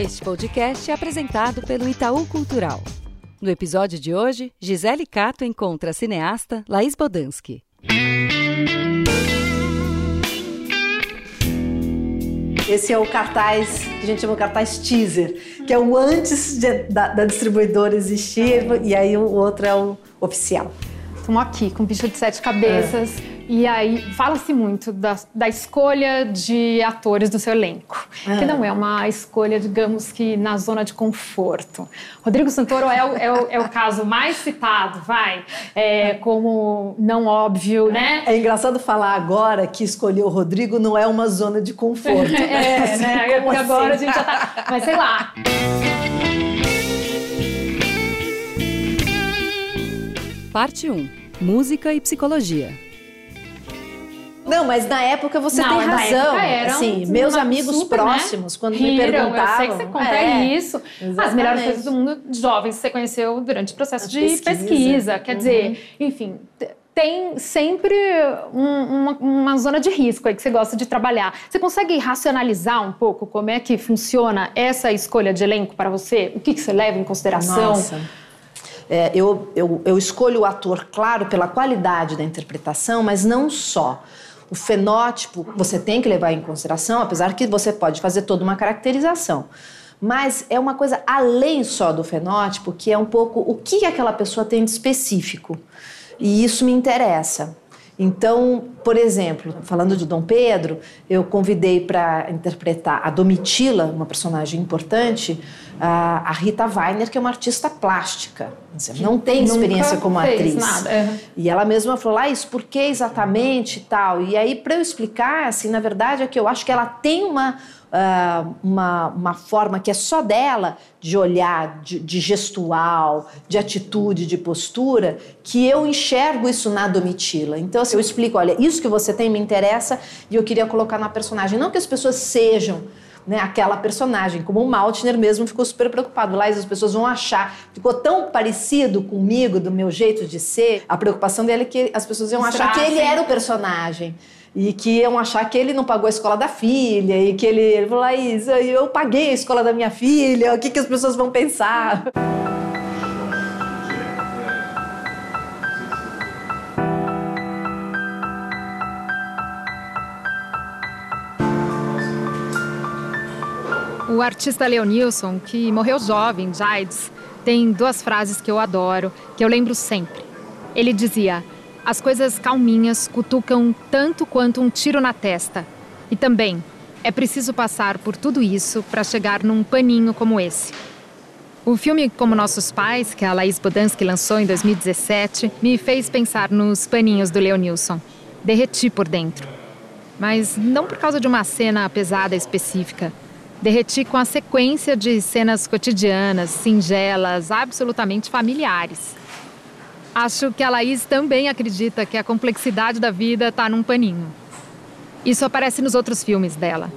Este podcast é apresentado pelo Itaú Cultural. No episódio de hoje, Gisele Cato encontra a cineasta Laís Bodansky. Esse é o cartaz, que a gente chama de cartaz teaser, que é o antes de, da, da distribuidora existir, e aí o outro é o oficial. Estamos aqui com bicho de sete cabeças. É. E aí fala-se muito da, da, escolha de atores do seu elenco, ah. que não é uma escolha, digamos que, na zona de conforto. Rodrigo Santoro é o, é o, é o caso mais citado, vai, é, como não óbvio, né? É engraçado falar agora que escolher o Rodrigo não é uma zona de conforto. é, assim, né? Porque assim? agora a gente já tá. Mas sei lá. Parte 1 Música e Psicologia. Não, mas na época você não, tem razão. Era assim, meus amigos super, né? próximos, né? quando Riram, me perguntavam. Eu sei que você conta é, isso. Exatamente. As melhores coisas do mundo jovens você conheceu durante o processo de pesquisa. pesquisa. Quer uhum. dizer, enfim, tem sempre um, uma, uma, zona de risco aí que você gosta de trabalhar. Você consegue racionalizar um pouco como é que funciona essa escolha de elenco para você? O que, que você leva em consideração? Nossa. É, eu, eu, eu escolho o ator, claro, pela qualidade da interpretação, mas não só. O fenótipo você tem que levar em consideração, apesar que você pode fazer toda uma caracterização. Mas é uma coisa além só do fenótipo, que é um pouco o que aquela pessoa tem de específico. E isso me interessa. Então, por exemplo, falando de Dom Pedro, eu convidei para interpretar a Domitila, uma personagem importante, a Rita Weiner, que é uma artista plástica. Não tem experiência como atriz. Nada. Uhum. E ela mesma falou, ah, isso por que exatamente e tal. E aí, para eu explicar, assim, na verdade é que eu acho que ela tem uma uh, uma, uma forma que é só dela de olhar, de, de, gestual, de atitude, de postura, que eu enxergo isso na Domitila. Então, assim, eu explico: olha, isso que você tem me interessa e eu queria colocar na personagem. Não que as pessoas sejam. Né, aquela personagem, como o Maltner mesmo ficou super preocupado. Lá as pessoas vão achar, ficou tão parecido comigo, do meu jeito de ser. A preocupação dele é que as pessoas iam achar que ele era o personagem e que iam achar que ele não pagou a escola da filha e que ele, ele falou, Laís, eu paguei a escola da minha filha, o que, que as pessoas vão pensar? O artista Leonilson, que morreu jovem de AIDS, tem duas frases que eu adoro, que eu lembro sempre. Ele dizia: as coisas calminhas cutucam tanto quanto um tiro na testa. E também, é preciso passar por tudo isso para chegar num paninho como esse. O filme Como Nossos Pais, que a Laís Bodansky lançou em 2017, me fez pensar nos paninhos do Leonilson. Derreti por dentro. Mas não por causa de uma cena pesada específica. Derreti com a sequência de cenas cotidianas, singelas, absolutamente familiares. Acho que a Laís também acredita que a complexidade da vida está num paninho. Isso aparece nos outros filmes dela.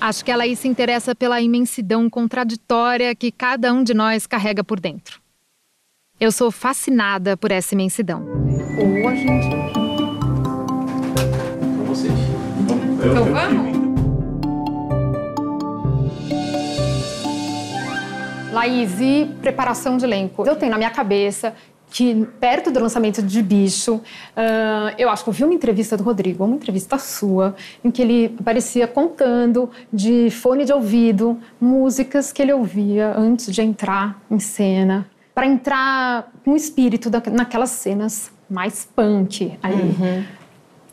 Acho que a Laís se interessa pela imensidão contraditória que cada um de nós carrega por dentro. Eu sou fascinada por essa imensidão. Ou a gente. Com vocês. Então vamos? Laís, e preparação de elenco? Eu tenho na minha cabeça que perto do lançamento de Bicho, uh, eu acho que eu vi uma entrevista do Rodrigo, uma entrevista sua, em que ele aparecia contando de fone de ouvido músicas que ele ouvia antes de entrar em cena, para entrar com o espírito da, naquelas cenas mais punk aí. Uhum.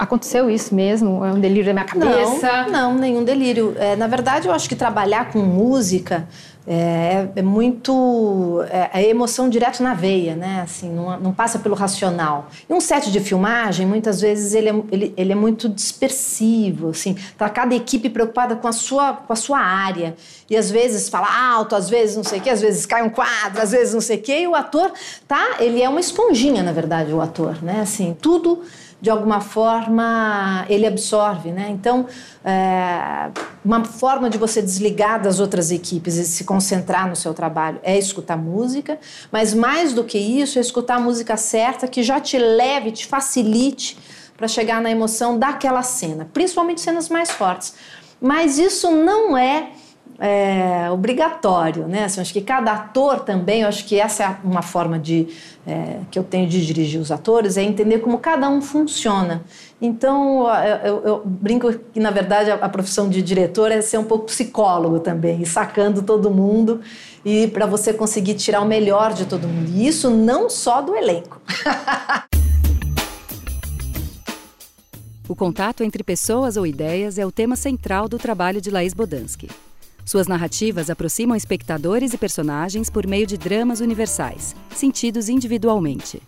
Aconteceu isso mesmo? É um delírio da minha cabeça? Não, não nenhum delírio. É, na verdade, eu acho que trabalhar com música é, é muito. É, é, emoção direto na veia, né? Assim, não, não, passa pelo racional. E um set de filmagem, muitas vezes, ele é, ele, ele é muito dispersivo, assim. Tá cada equipe preocupada com a, sua, com a sua área. E às vezes fala alto, às vezes não sei o quê, às vezes cai um quadro, às vezes não sei o quê. E o ator, tá? Ele é uma esponjinha, na verdade, o ator, né? Assim, tudo de alguma forma ele absorve, né? Então, é, uma forma de você desligar das outras equipes e se concentrar no seu trabalho é escutar música, mas mais do que isso, é escutar a música certa que já te leve, te facilite para chegar na emoção daquela cena, principalmente cenas mais fortes. Mas isso não é é, obrigatório, né? Assim, acho que cada ator também, acho que essa é uma forma de é, que eu tenho de dirigir os atores, é entender como cada um funciona. Então, eu, eu, eu brinco que, na verdade, a, a, profissão de diretor é ser um pouco psicólogo também, sacando todo mundo, e para você conseguir tirar o melhor de todo mundo. E isso não só do elenco. o contato entre pessoas ou ideias é o tema central do trabalho de Laís Bodansky. Suas narrativas aproximam espectadores e personagens por meio de dramas universais, sentidos individualmente.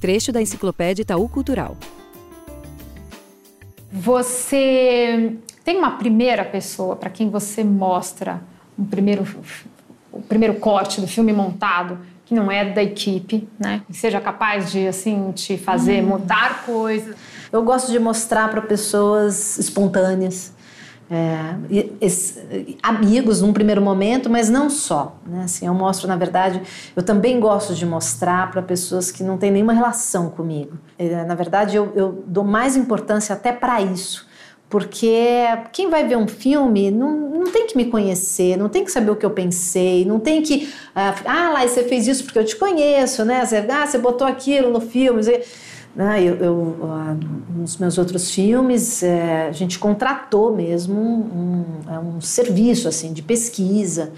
Trecho da Enciclopédia Itaú Cultural. Você tem uma primeira pessoa para quem você mostra um primeiro, o primeiro corte do filme montado que não é da equipe, né? Que seja capaz de assim te fazer hum. mudar coisas. Eu gosto de mostrar para pessoas espontâneas é, esse, amigos num primeiro momento, mas não só. Né? Assim, eu mostro, na verdade, eu também gosto de mostrar para pessoas que não têm nenhuma relação comigo. É, na verdade, eu, eu dou mais importância até para isso. Porque quem vai ver um filme não, não tem que me conhecer, não tem que saber o que eu pensei, não tem que. Ah, ah lá, você fez isso porque eu te conheço, né? Você, ah, você botou aquilo no filme. Né? Eu, eu, ah, nos meus outros filmes, é, a gente contratou mesmo um, um, é um, serviço assim de pesquisa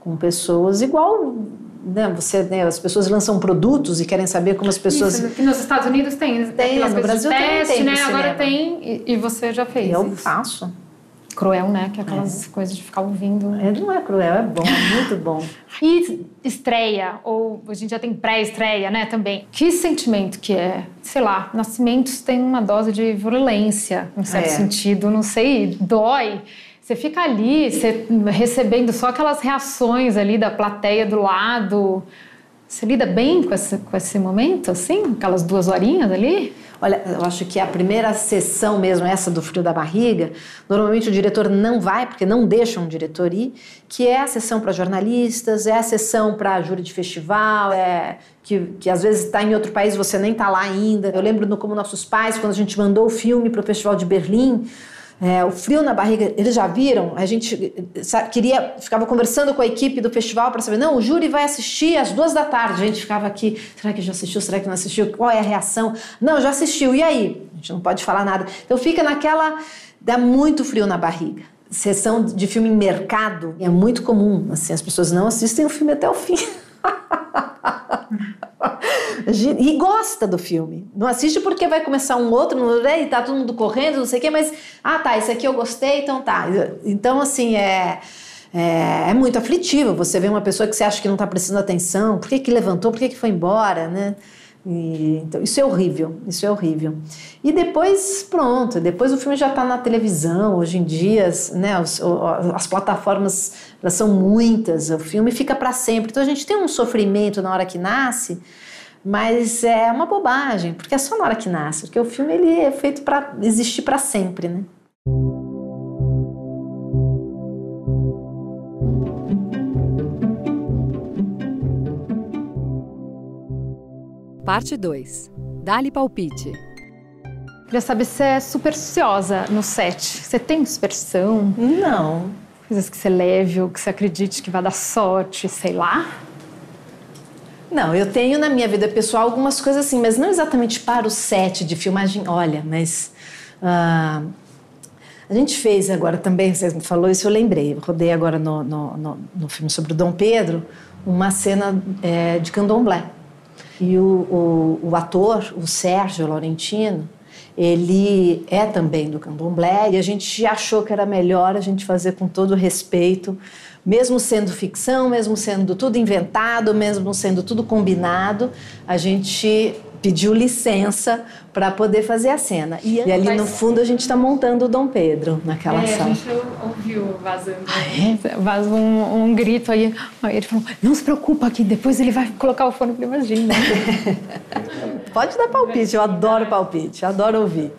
com pessoas igual né, você, né, as pessoas lançam produtos e querem saber como as pessoas. Isso, que nos Estados Unidos tem, tem no Brasil teste, tem, né? Agora tem e, e, você já fez. Eu isso. faço cruel, né? Que é aquelas é. coisas de ficar ouvindo. É, não é cruel, é bom, é muito bom. E estreia, ou a gente já tem pré-estreia, né, também. Que sentimento que é? Sei lá, Nascimentos tem uma dose de violência, em certo é. sentido, não sei, dói. Você fica ali, você recebendo só aquelas reações ali da plateia do lado. Você lida bem com esse, com esse momento, assim? Aquelas duas horinhas ali? Olha, eu acho que a primeira sessão mesmo, essa do frio da barriga, normalmente o diretor não vai, porque não deixa um diretor ir, que é a sessão para jornalistas, é a sessão para júri de festival, é que, que às vezes está em outro país você nem está lá ainda. Eu lembro no Como Nossos Pais, quando a gente mandou o filme para o Festival de Berlim, é, o frio na barriga, eles já viram? A gente sabe, queria, ficava conversando com a equipe do festival para saber, não, o júri vai assistir às duas da tarde. A gente ficava aqui, será que já assistiu? Será que não assistiu? Qual é a reação? Não, já assistiu. E aí? A gente não pode falar nada. Então fica naquela, dá muito frio na barriga. Sessão de filme em mercado é muito comum, assim, as pessoas não assistem o filme até o fim. e gosta do filme. Não assiste porque vai começar um outro, e tá todo mundo correndo, não sei o quê, mas ah, tá, esse aqui eu gostei, então tá. Então, assim, é. É, é, muito aflitivo você ver uma pessoa que você acha que não está prestando atenção, por que, que levantou, por que, que foi embora, né? E, então, isso é horrível, isso é horrível. E depois, pronto, depois o filme já está na televisão, hoje em dia, né, os, as plataformas elas são muitas, o filme fica para sempre. Então a gente tem um sofrimento na hora que nasce, mas é uma bobagem, porque é só na hora que nasce, porque o filme ele é feito para existir para sempre, né? Parte 2. Dali palpite. Queria saber se é supersticiosa no set. Você tem superstição? Não. Coisas que você leve ou que você acredite que vai dar sorte, sei lá? Não, eu tenho na minha vida pessoal algumas coisas assim, mas não exatamente para o set de filmagem. Olha, mas. Uh, a gente fez agora também, você me falou isso, eu lembrei. Eu rodei agora no, no, no, no filme sobre o Dom Pedro uma cena é, de candomblé. E o, o, o ator, o Sérgio Laurentino, ele é também do candomblé e a gente achou que era melhor a gente fazer com todo respeito mesmo sendo ficção, mesmo sendo tudo inventado, mesmo sendo tudo combinado, a gente pediu licença para poder fazer a cena. E, e ali no fundo a gente está montando o Dom Pedro naquela é, sala. A gente ouviu vazando. Ah, é? Vazou um, um, grito aí. Aí ele falou: Não se preocupa que depois ele vai colocar o fone para imagina. Pode dar palpite, eu adoro palpite, adoro ouvir.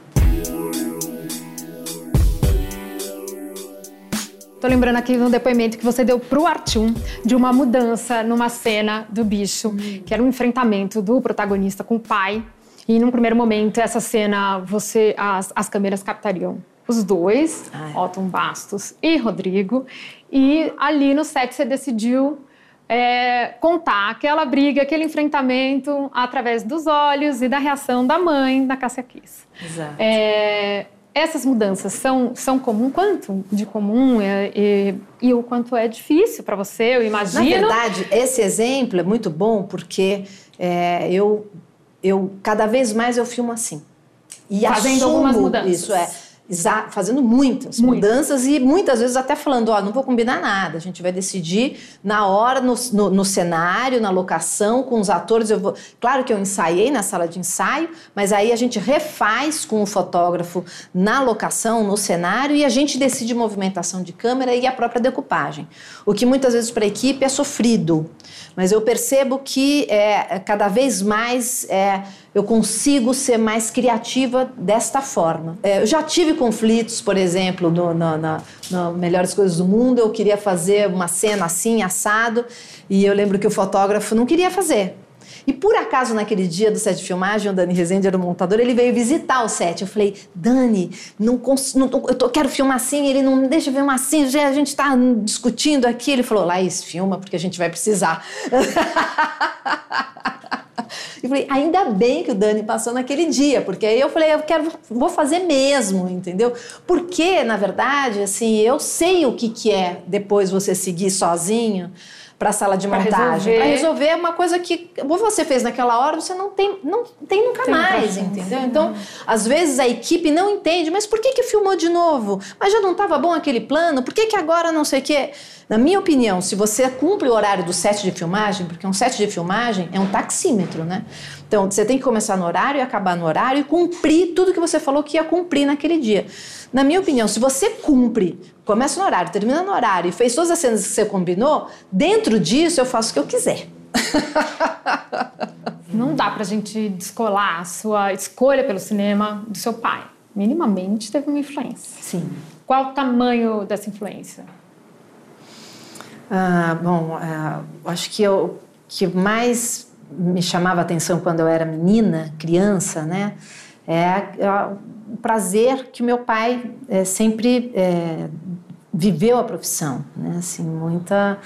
Tô lembrando aqui de um depoimento que você deu pro Artyom de uma mudança numa cena do bicho, hum. que era um enfrentamento do protagonista com o pai. E num primeiro momento, essa cena, você as, as câmeras captariam os dois, é. Otton Bastos e Rodrigo, e ali no set você decidiu é, contar aquela briga, aquele enfrentamento através dos olhos e da reação da mãe da Cássia Kiss. Exato. É, essas mudanças são, são comum? Quanto de comum é, e, e o quanto é difícil para você, eu imagino? Na verdade, esse exemplo é muito bom porque é, eu, eu cada vez mais eu filmo assim. E Fazendo algumas mudanças. Isso é fazendo muitas Muito. mudanças e muitas vezes até falando, ó, não vou combinar nada, a gente vai decidir na hora, no, no, no, cenário, na locação, com os atores. Eu vou... Claro que eu ensaiei na sala de ensaio, mas aí a gente refaz com o fotógrafo na locação, no cenário, e a gente decide movimentação de câmera e a própria decupagem. O que muitas vezes para a equipe é sofrido, mas eu percebo que é, cada vez mais é, eu consigo ser mais criativa desta forma. É, eu já tive conflitos, por exemplo, no, no, no, no, Melhores Coisas do Mundo, eu queria fazer uma cena assim, assado, e eu lembro que o fotógrafo não queria fazer. E por acaso, naquele dia do set de filmagem, o Dani Rezende era o montador, ele veio visitar o set. Eu falei, Dani, não, não eu tô, quero filmar assim, ele não deixa filmar assim, já a gente está discutindo aqui. Ele falou, Laís, filma, porque a gente vai precisar. E falei, ainda bem que o Dani passou naquele dia, porque aí eu falei, eu quero, vou fazer mesmo, entendeu? Porque, na verdade, assim, eu sei o que, que é depois você seguir sozinho para a sala de montagem. Para resolver uma coisa que você fez naquela hora, você não tem, não tem nunca tem mais, entendeu? Então, às vezes a equipe não entende, mas por que que filmou de novo? Mas já não estava bom aquele plano? Por que que agora não sei o quê? Na minha opinião, se você cumpre o horário do set de filmagem, porque um set de filmagem é um taxímetro, né? Então, você tem que começar no horário e acabar no horário e cumprir tudo que você falou que ia cumprir naquele dia. Na minha opinião, se você cumpre, começa no horário, termina no horário e fez todas as cenas que você combinou, dentro disso eu faço o que eu quiser. Não dá pra gente descolar a sua escolha pelo cinema do seu pai. Minimamente teve uma influência. Sim. Qual o tamanho dessa influência? Ah, bom, ah, acho que o que mais me chamava atenção quando eu era menina, criança, né? É, é o prazer que meu pai é, sempre é, viveu a profissão, né? Assim, muita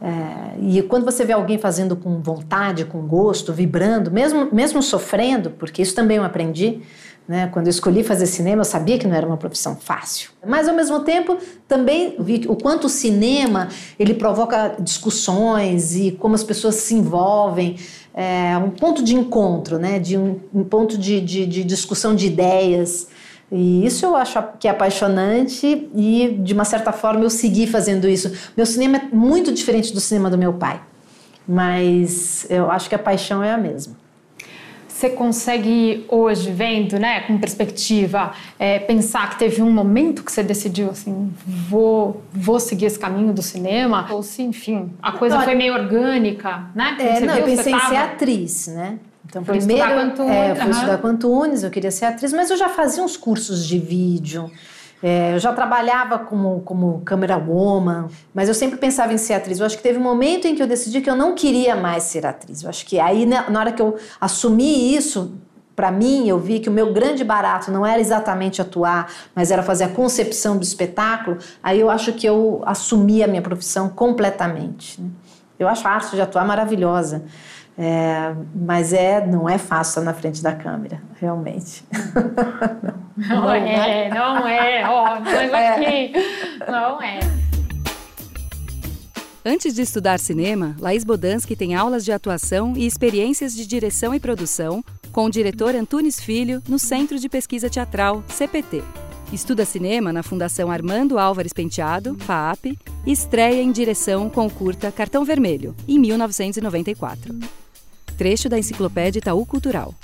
é, e quando você vê alguém fazendo com vontade, com gosto, vibrando, mesmo mesmo sofrendo, porque isso também eu aprendi. Né? Quando eu escolhi fazer cinema, eu sabia que não era uma profissão fácil. Mas, ao mesmo tempo, também vi o quanto o cinema ele provoca discussões e como as pessoas se envolvem é, um ponto de encontro, né? de um, um ponto de, de, de, discussão de ideias. E isso eu acho que é apaixonante e, de uma certa forma, eu segui fazendo isso. Meu cinema é muito diferente do cinema do meu pai, mas eu acho que a paixão é a mesma. Você consegue hoje, vendo, né, com perspectiva, é, pensar que teve um momento que você decidiu assim, vou, vou seguir esse caminho do cinema? Ou se, enfim, a coisa foi meio orgânica, né? é, não, viu, eu pensei em ser atriz, né? Então, foi primeiro, estudar é, eu fui uhum. estudar com Antunes, eu queria ser atriz, mas eu já fazia uns cursos de vídeo, é, eu já trabalhava como, como câmera woman, mas eu sempre pensava em ser atriz. Eu acho que teve um momento em que eu decidi que eu não queria mais ser atriz. Eu acho que aí, na, na hora que eu assumi isso, para mim, eu vi que o meu grande barato não era exatamente atuar, mas era fazer a concepção do espetáculo. Aí eu acho que eu assumi a minha profissão completamente. Né? Eu acho a arte de atuar maravilhosa. É, mas é, não é fácil estar na frente da câmera, realmente. Não, não é, é, não é, ó, mas é. aqui, não é. Antes de estudar cinema, Laís Bodansky tem aulas de atuação e experiências de direção e produção com o diretor Antunes Filho no Centro de Pesquisa Teatral, CPT. Estuda cinema na Fundação Armando Álvares Penteado, FAAP, e estreia em direção com o curta Cartão Vermelho, em 1994 trecho da Enciclopédia Itaú Cultural.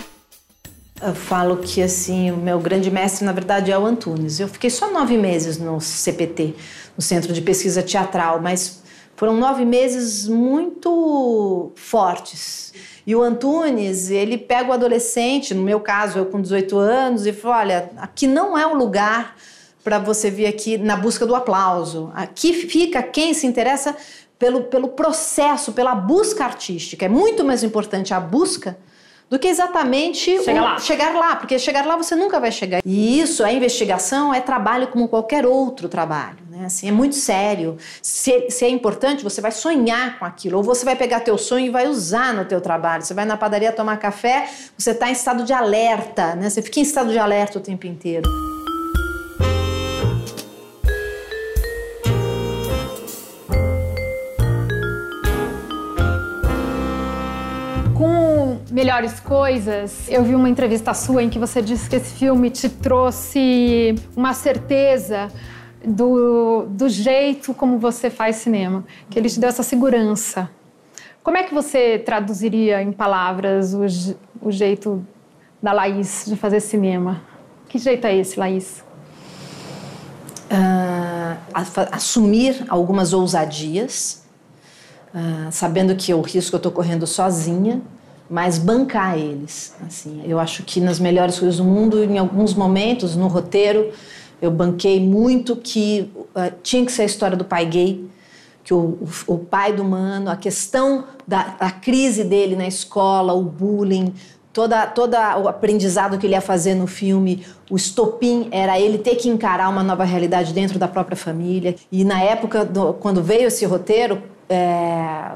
Eu falo que assim o meu grande mestre na verdade é o Antunes. Eu fiquei só nove meses no CPT, no Centro de Pesquisa Teatral, mas foram nove meses muito fortes. E o Antunes, ele pega o adolescente, no meu caso, eu com 18 anos, e fala: olha, aqui não é o lugar para você vir aqui na busca do aplauso. Aqui fica quem se interessa pelo, pelo processo, pela busca artística. É muito mais importante a busca do que exatamente chegar, lá. chegar lá, porque chegar lá você nunca vai chegar. E isso, a investigação é trabalho como qualquer outro trabalho, né? Assim, é muito sério. Se, se é importante, você vai sonhar com aquilo, ou você vai pegar teu sonho e vai usar no teu trabalho. Você vai na padaria tomar café, você está em estado de alerta, né? Você fica em estado de alerta o tempo inteiro. Melhores Coisas, eu vi uma entrevista sua em que você disse que esse filme te trouxe uma certeza do, do jeito como você faz cinema, que ele te deu essa segurança. Como é que você traduziria em palavras o, o jeito da Laís de fazer cinema? Que jeito é esse, Laís? Uh, assumir algumas ousadias, uh, sabendo que o risco eu estou correndo sozinha, mas bancar eles. Assim, eu acho que nas melhores coisas do mundo, em alguns momentos no roteiro, eu banquei muito que uh, tinha que ser a história do pai gay, que o, o, o pai do mano, a questão da, da, crise dele na escola, o bullying, toda, toda o aprendizado que ele ia fazer no filme, o estopim era ele ter que encarar uma nova realidade dentro da própria família. E na época, do, quando veio esse roteiro, é,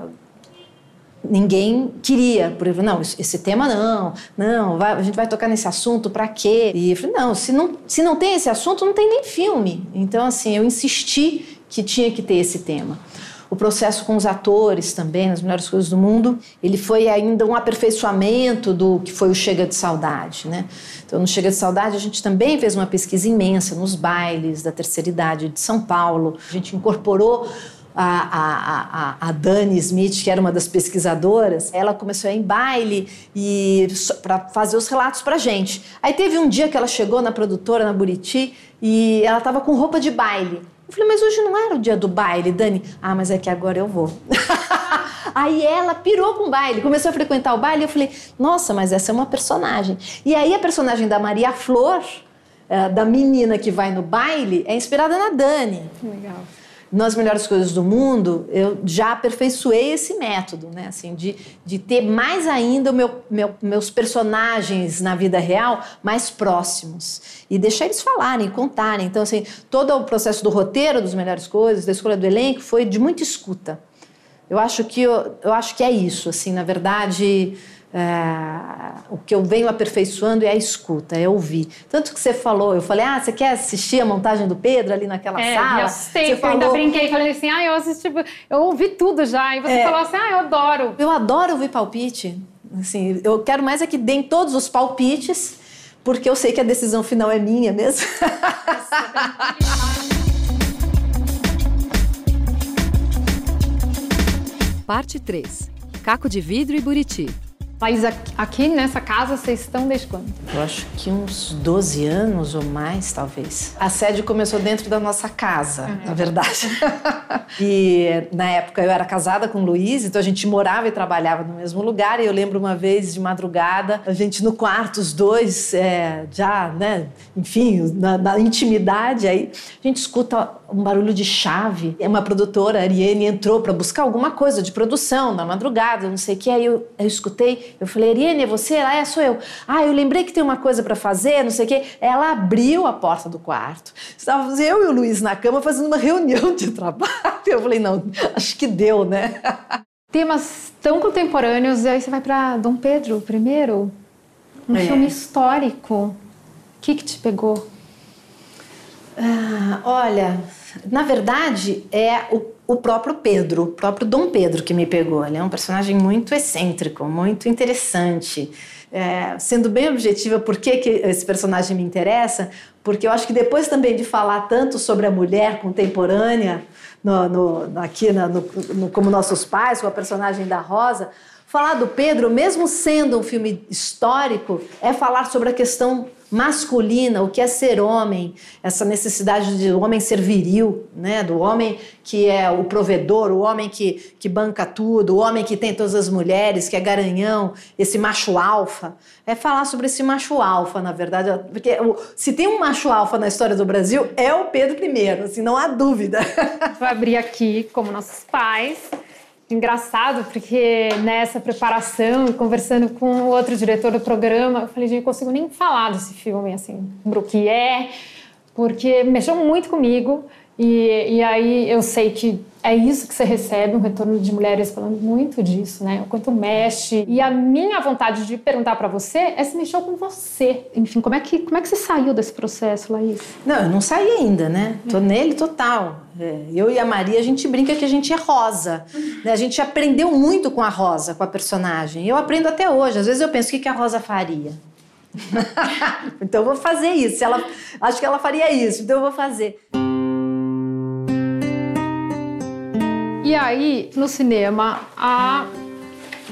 ninguém queria. Por exemplo, não, esse tema não, não, vai, a gente vai tocar nesse assunto para quê? E eu falei, não se, não, se não tem esse assunto, não tem nem filme. Então, assim, eu insisti que tinha que ter esse tema. O processo com os atores também, nas melhores coisas do mundo, ele foi ainda um aperfeiçoamento do que foi o Chega de Saudade, né? Então, no Chega de Saudade, a gente também fez uma pesquisa imensa nos bailes da terceira idade de São Paulo. A gente incorporou a, a, a, Dani Smith, que era uma das pesquisadoras, ela começou a ir em baile e para fazer os relatos para gente. Aí teve um dia que ela chegou na produtora, na Buriti, e ela estava com roupa de baile. Eu falei, mas hoje não era o dia do baile, Dani? Ah, mas é que agora eu vou. aí ela pirou com o baile, começou a frequentar o baile. Eu falei, nossa, mas essa é uma personagem. E aí a personagem da Maria Flor, eh, da menina que vai no baile, é inspirada na Dani. Legal nas melhores coisas do mundo, eu já aperfeiçoei esse método, né? Assim, de, de ter mais ainda meu, meu, meus personagens na vida real mais próximos e deixar eles falarem, contarem. Então, assim, todo o processo do roteiro dos melhores coisas, da escolha do elenco, foi de muita escuta. Eu acho que eu, eu acho que é isso, assim, na verdade. É, o que eu venho aperfeiçoando é a escuta, é ouvir. Tanto que você falou, eu falei, ah, você quer assistir a montagem do Pedro ali naquela é, sala? Eu assustei, você falou... ainda brinquei, falei assim, ah, eu assisti, eu ouvi tudo já. E você é, falou assim, ah, eu adoro. Eu adoro ouvir palpite. Assim, eu quero mais é que deem todos os palpites, porque eu sei que a decisão final é minha mesmo. Parte 3. Caco de vidro e buriti. Mas aqui nessa casa vocês estão desde quando? Eu acho que uns 12 anos ou mais, talvez. A sede começou dentro da nossa casa, uhum. na verdade. e na época eu era casada com o Luiz, então a gente morava e trabalhava no mesmo lugar. E eu lembro uma vez de madrugada, a gente no quarto, os dois, é, já, né, enfim, na, na intimidade, aí a gente escuta um barulho de chave. Uma produtora, a Ariane, entrou para buscar alguma coisa de produção na madrugada, não sei o que. Aí eu, eu escutei, eu falei, Ariane, é você? Ela é, sou eu. Ah, eu lembrei que tem uma coisa para fazer, não sei o que. Ela abriu a porta do quarto. Estávamos eu e o Luiz na cama fazendo uma reunião de trabalho. Eu falei, não, acho que deu, né? Temas tão contemporâneos, e aí você vai para Dom Pedro I, um é. filme histórico. O que, que te pegou? Ah, olha, na verdade, é o, o, próprio Pedro, o próprio Dom Pedro que me pegou. Ele é um personagem muito excêntrico, muito interessante. É, sendo bem objetiva, por que, que esse personagem me interessa? Porque eu acho que depois também de falar tanto sobre a mulher contemporânea, no, no, aqui no, no, como nossos pais, com a personagem da Rosa, falar do Pedro, mesmo sendo um filme histórico, é falar sobre a questão masculina, o que é ser homem, essa necessidade de homem ser viril, né? do homem que é o provedor, o homem que, que banca tudo, o homem que tem todas as mulheres, que é garanhão, esse macho alfa. É falar sobre esse macho alfa, na verdade, porque se tem um macho alfa na história do Brasil, é o Pedro I, assim, não há dúvida. Vou abrir aqui, como nossos pais, engraçado, porque nessa preparação, conversando com o outro diretor do programa, eu falei, gente, não consigo nem falar desse filme, assim, o que é, porque mexeu muito comigo. E, e aí eu sei que é isso que você recebe, um retorno de mulheres falando muito disso, né? O quanto mexe. E a minha vontade de perguntar para você é se mexeu com você. Enfim, como é que, como é que você saiu desse processo, Laís? Não, eu não saí ainda, né? Tô é. nele total. É, eu e a Maria, a gente brinca que a gente é rosa. Né? A gente aprendeu muito com a Rosa, com a personagem. Eu aprendo até hoje. Às vezes eu penso, o que a Rosa faria? então eu vou fazer isso. Ela, acho que ela faria isso, então eu vou fazer. E aí, no cinema, a,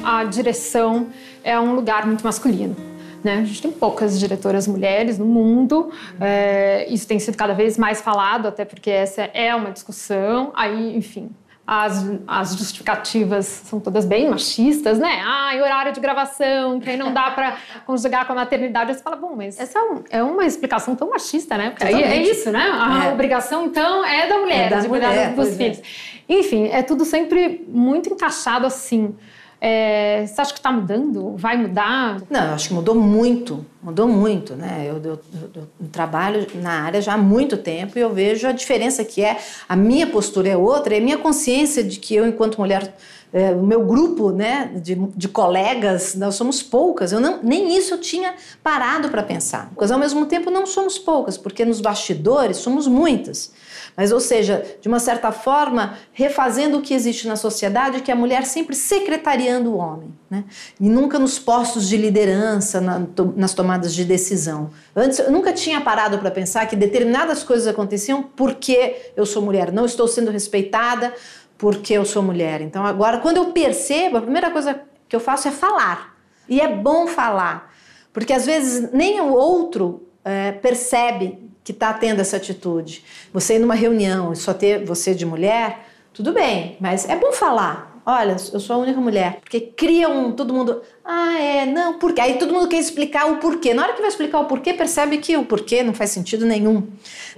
a direção é um lugar muito masculino. Né? A gente tem poucas diretoras mulheres no mundo, é, isso tem sido cada vez mais falado, até porque essa é uma discussão. Aí, enfim, as, as justificativas são todas bem machistas, né? Ah, e horário de gravação, que aí não dá para conjugar com a maternidade. Você fala, bom, mas essa é, é uma explicação tão machista, né? Porque aí é isso, né? A é. obrigação, então, é da mulher, é da de cuidar mulher, dos é. filhos. Enfim, é tudo sempre muito encaixado assim. É, você acha que está mudando? Vai mudar? Não, eu acho que mudou muito, mudou muito, né? Eu, eu, eu, trabalho na área já há muito tempo e eu vejo a diferença que é. A minha postura é outra, é a minha consciência de que eu, enquanto mulher, é, o meu grupo né, de, de colegas, nós somos poucas. Eu não, nem isso eu tinha parado para pensar. Mas ao mesmo tempo não somos poucas, porque nos bastidores somos muitas. Mas, ou seja, de uma certa forma, refazendo o que existe na sociedade, que é a mulher sempre secretariando o homem, né? e nunca nos postos de liderança, na, to, nas tomadas de decisão. Antes, eu nunca tinha parado para pensar que determinadas coisas aconteciam porque eu sou mulher, não estou sendo respeitada porque eu sou mulher. Então, agora, quando eu percebo, a primeira coisa que eu faço é falar. E é bom falar, porque às vezes nem o outro é, percebe que está tendo essa atitude. Você ir numa reunião e só ter você de mulher, tudo bem, mas é bom falar. Olha, eu sou a única mulher. Porque cria um. Todo mundo. Ah, é, não, porque. Aí todo mundo quer explicar o porquê. Na hora que vai explicar o porquê, percebe que o porquê não faz sentido nenhum.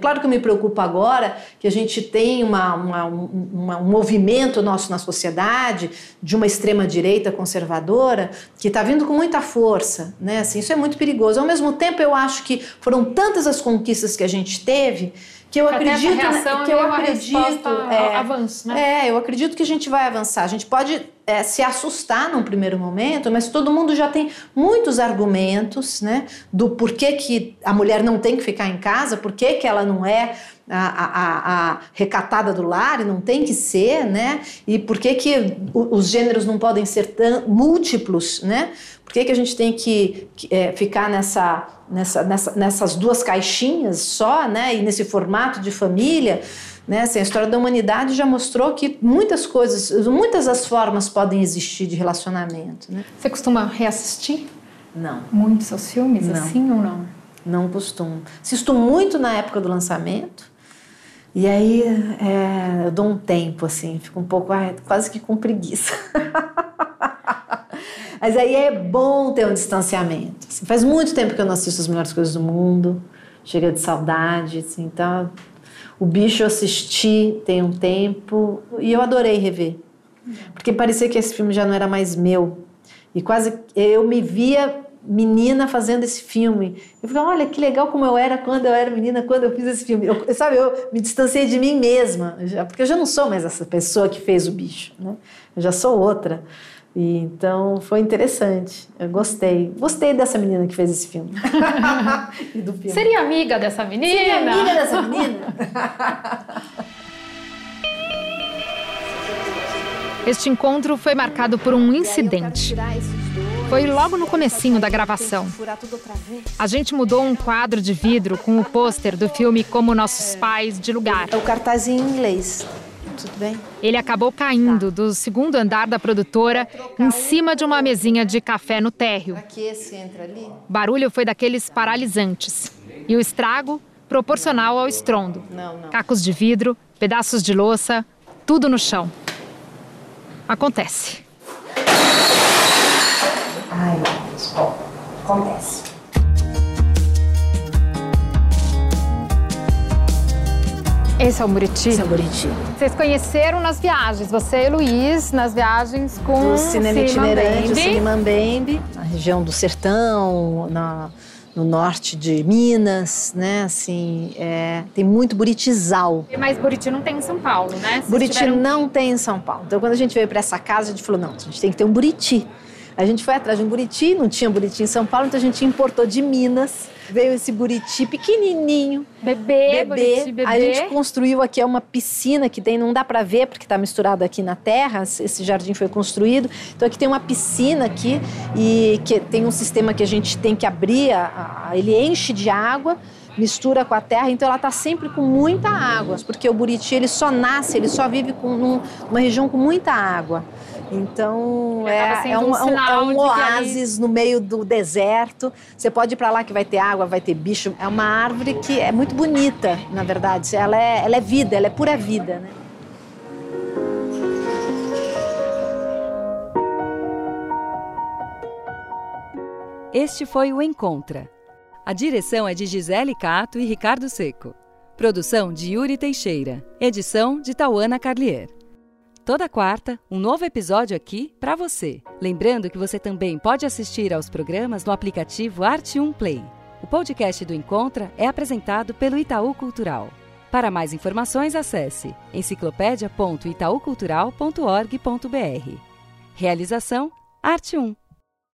Claro que eu me preocupo agora que a gente tem uma, uma, uma um movimento nosso na sociedade de uma extrema-direita conservadora que está vindo com muita força. Né? Assim, isso é muito perigoso. Ao mesmo tempo, eu acho que foram tantas as conquistas que a gente teve que eu acredito que eu acredito é, avanço, né? É, eu acredito que a gente vai avançar. A gente pode é, se assustar num primeiro momento, mas todo mundo já tem muitos argumentos, né, do porquê que a mulher não tem que ficar em casa, porquê que ela não é a, a, a, recatada do lar e não tem que ser, né? E por que, que os gêneros não podem ser tão múltiplos, né? Por que, que a gente tem que, que é, ficar nessa, nessa, nessa, nessas duas caixinhas só, né? E nesse formato de família? Né? Assim, a história da humanidade já mostrou que muitas coisas, muitas das formas podem existir de relacionamento. Né? Você costuma reassistir? Não. Muitos seus filmes, não. assim ou não? Não costumo. Assisto muito na época do lançamento. E aí é, eu dou um tempo, assim, fico um pouco, ai, quase que com preguiça. Mas aí é bom ter um distanciamento. Assim, faz muito tempo que eu não assisto as melhores coisas do mundo. Chega de saudade, assim, então o bicho eu assisti tem um tempo e eu adorei rever. Porque parecia que esse filme já não era mais meu. E quase eu me via menina fazendo esse filme. Eu falei, olha que legal como eu era quando eu era menina, quando eu fiz esse filme. Eu, sabe, eu me distanciei de mim mesma, porque eu já não sou mais essa pessoa que fez o bicho, né? Eu já sou outra. E, então foi interessante. Eu gostei. Gostei dessa menina que fez esse filme. filme. Seria amiga dessa menina? Seria amiga dessa menina? Este encontro foi marcado por um incidente. Foi logo no comecinho da gravação. A gente mudou um quadro de vidro com o pôster do filme Como Nossos Pais de lugar. É o cartaz em inglês tudo bem? Ele acabou caindo tá. do segundo andar da produtora em cima de uma mesinha de café no térreo. Aqui esse entra ali? O barulho foi daqueles paralisantes. E o estrago proporcional ao estrondo. Não, não. Cacos de vidro, pedaços de louça, tudo no chão. Acontece. Ai, acontece. Esse é o Buriti? Esse é o Buriti. Vocês conheceram nas viagens, você e Luiz, nas viagens com o cinema itinerante, o Cine Mambembe, na região do Sertão, na, no norte de Minas, né? Assim, é, tem muito buritizal. Mas Buriti não tem em São Paulo, né? Vocês Buriti tiveram... não tem em São Paulo. Então, quando a gente veio para essa casa, a gente falou: não, a gente tem que ter um Buriti. A gente foi atrás de um Buriti, não tinha Buriti em São Paulo, então a gente importou de Minas. Veio esse Buriti pequenininho. Bebê, bebê. Buriti, bebê. A gente construiu aqui é uma piscina que tem, não dá para ver porque está misturado aqui na terra. Esse jardim foi construído. Então aqui tem uma piscina aqui e que tem um sistema que a gente tem que abrir. Ele enche de água mistura com a terra, então ela está sempre com muita água, porque o Buriti ele só nasce, ele só vive com num, uma região com muita água. Então é, é, um, um, é um oásis ali... no meio do deserto. Você pode ir para lá que vai ter água, vai ter bicho. É uma árvore que é muito bonita, na verdade. Ela é, ela é vida, ela é pura vida, né? Este foi o Encontra. A direção é de Gisele Cato e Ricardo Seco. Produção de Yuri Teixeira. Edição de Tauana Carlier. Toda quarta, um novo episódio aqui para você. Lembrando que você também pode assistir aos programas no aplicativo Arte 1 Play. O podcast do Encontra é apresentado pelo Itaú Cultural. Para mais informações, acesse enciclopédia.itaucultural.org.br. Realização Arte 1.